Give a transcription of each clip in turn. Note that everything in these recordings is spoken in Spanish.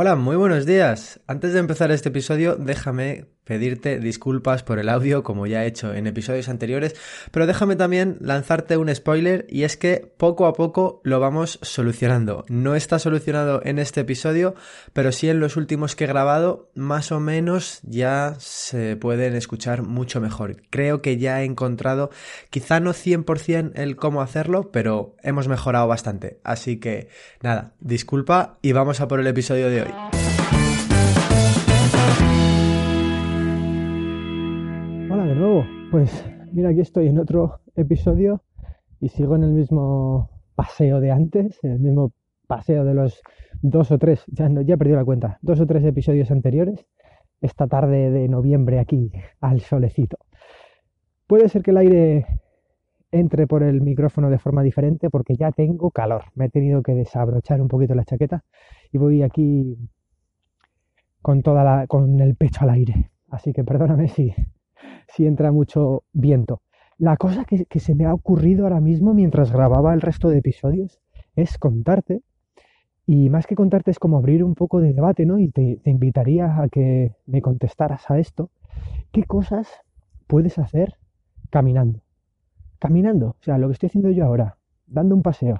Hola, muy buenos días. Antes de empezar este episodio, déjame pedirte disculpas por el audio como ya he hecho en episodios anteriores, pero déjame también lanzarte un spoiler y es que poco a poco lo vamos solucionando. No está solucionado en este episodio, pero sí en los últimos que he grabado, más o menos ya se pueden escuchar mucho mejor. Creo que ya he encontrado, quizá no 100% el cómo hacerlo, pero hemos mejorado bastante. Así que nada, disculpa y vamos a por el episodio de hoy. Pues mira, aquí estoy en otro episodio y sigo en el mismo paseo de antes, en el mismo paseo de los dos o tres, ya, no, ya he perdido la cuenta, dos o tres episodios anteriores, esta tarde de noviembre aquí al solecito. Puede ser que el aire entre por el micrófono de forma diferente porque ya tengo calor. Me he tenido que desabrochar un poquito la chaqueta y voy aquí con toda la, con el pecho al aire. Así que perdóname si, si entra mucho viento. La cosa que, se me ha ocurrido ahora mismo mientras grababa el resto de episodios es contarte, y más que contarte es como abrir un poco de debate, ¿no? Y te, te invitaría a que me contestaras a esto. ¿Qué cosas puedes hacer caminando? Caminando, o sea, lo que estoy haciendo yo ahora, dando un paseo.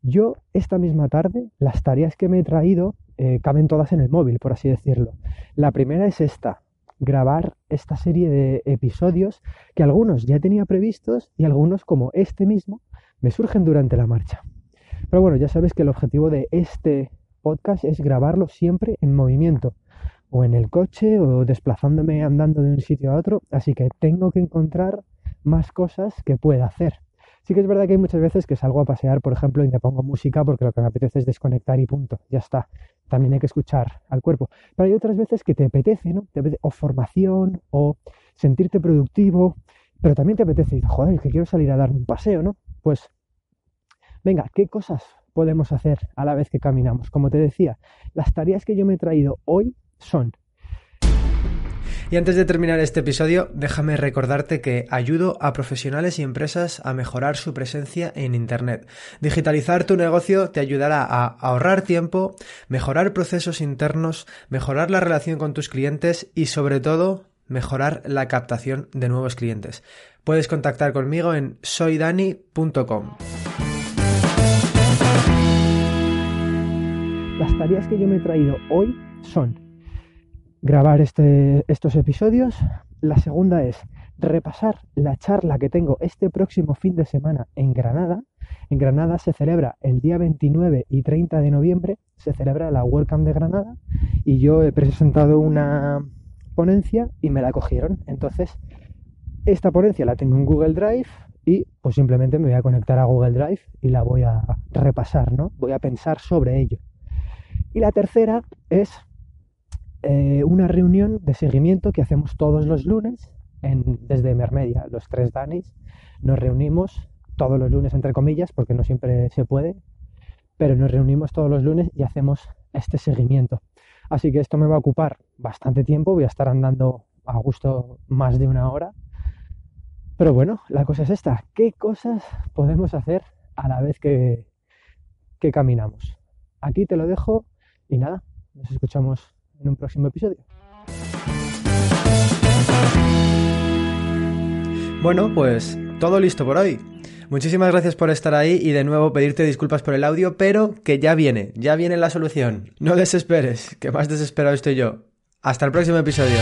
Yo esta misma tarde, las tareas que me he traído eh, caben todas en el móvil, por así decirlo. La primera es esta, grabar esta serie de episodios que algunos ya tenía previstos y algunos como este mismo me surgen durante la marcha. Pero bueno, ya sabes que el objetivo de este podcast es grabarlo siempre en movimiento o en el coche o desplazándome andando de un sitio a otro, así que tengo que encontrar más cosas que pueda hacer. Sí que es verdad que hay muchas veces que salgo a pasear, por ejemplo, y me pongo música porque lo que me apetece es desconectar y punto, ya está. También hay que escuchar al cuerpo. Pero hay otras veces que te apetece, ¿no? O formación, o sentirte productivo, pero también te apetece, joder, que quiero salir a darme un paseo, ¿no? Pues, venga, ¿qué cosas podemos hacer a la vez que caminamos? Como te decía, las tareas que yo me he traído hoy son y antes de terminar este episodio, déjame recordarte que ayudo a profesionales y empresas a mejorar su presencia en Internet. Digitalizar tu negocio te ayudará a ahorrar tiempo, mejorar procesos internos, mejorar la relación con tus clientes y sobre todo mejorar la captación de nuevos clientes. Puedes contactar conmigo en soydani.com. Las tareas que yo me he traído hoy son grabar este, estos episodios. La segunda es repasar la charla que tengo este próximo fin de semana en Granada. En Granada se celebra el día 29 y 30 de noviembre, se celebra la WordCamp de Granada y yo he presentado una ponencia y me la cogieron. Entonces, esta ponencia la tengo en Google Drive y pues simplemente me voy a conectar a Google Drive y la voy a repasar, ¿no? Voy a pensar sobre ello. Y la tercera es eh, una reunión de seguimiento que hacemos todos los lunes desde Mermedia, los tres Danis. Nos reunimos todos los lunes, entre comillas, porque no siempre se puede, pero nos reunimos todos los lunes y hacemos este seguimiento. Así que esto me va a ocupar bastante tiempo, voy a estar andando a gusto más de una hora. Pero bueno, la cosa es esta, ¿qué cosas podemos hacer a la vez que, que caminamos? Aquí te lo dejo y nada, nos escuchamos en un próximo episodio. Bueno, pues todo listo por hoy. Muchísimas gracias por estar ahí y de nuevo pedirte disculpas por el audio, pero que ya viene, ya viene la solución. No desesperes, que más desesperado estoy yo. Hasta el próximo episodio.